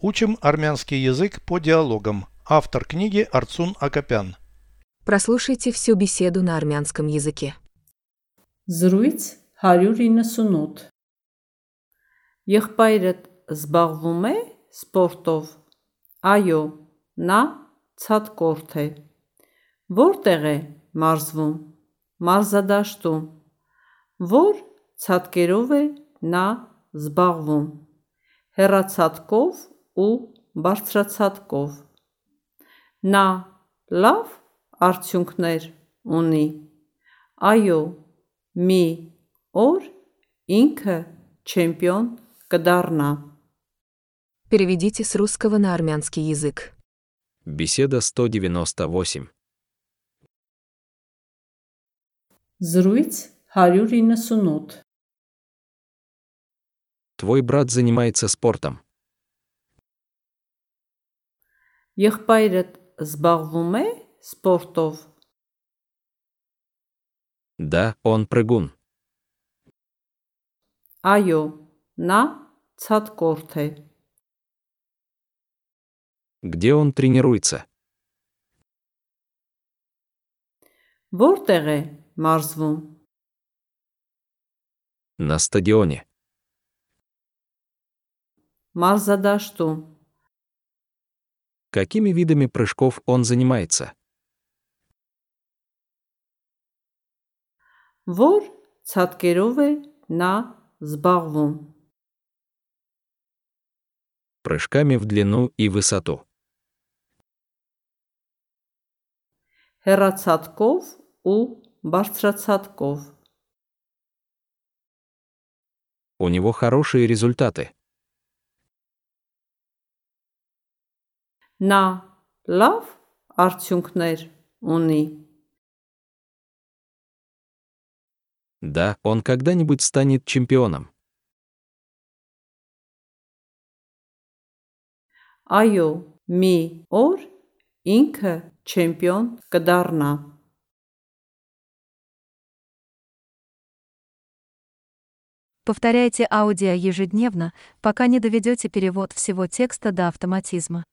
Учим армянский язык по диалогам. Автор книги Арцун Акопян. Прослушайте всю беседу на армянском языке. Զրույց 198 Եղբայրդ զբաղվում է սպորտով։ Այո, նա ցածկորթ է։ Որտեղ է մարզվում։ Մարզադաշտում։ Որ ցածկերով է նա զբաղվում։ Հեռացածկով ու բարձրացածկով։ Նա լավ արդյունքներ ունի։ Այո, մի օր ինքը չեմպիոն կդառնա։ Переведите с русского на армянский язык. Беседа 198. Զրույց 198 Твой брат занимается спортом. Եղբայրդ զբաղվում է սպորտով։ Да, он прыгун. Այո, նա ցածկորթ է։ Где он тренируется? Որտեղ է մարզվում։ На стадионе. Մարզադաշտում։ Какими видами прыжков он занимается? Որ ցածկերով է նա զբաղվում։ Прыжками в длину и высоту. Հեռացածկով ու բարձրացածկով։ У него хорошие результаты. Նա լավ արդյունքներ ունի։ Да, он когда-нибудь станет чемпионом. Այո, մի օր ինքը չեմպիոն կդառնա։ Повторяйте аудио ежедневно, пока не доведете перевод всего текста до автоматизма.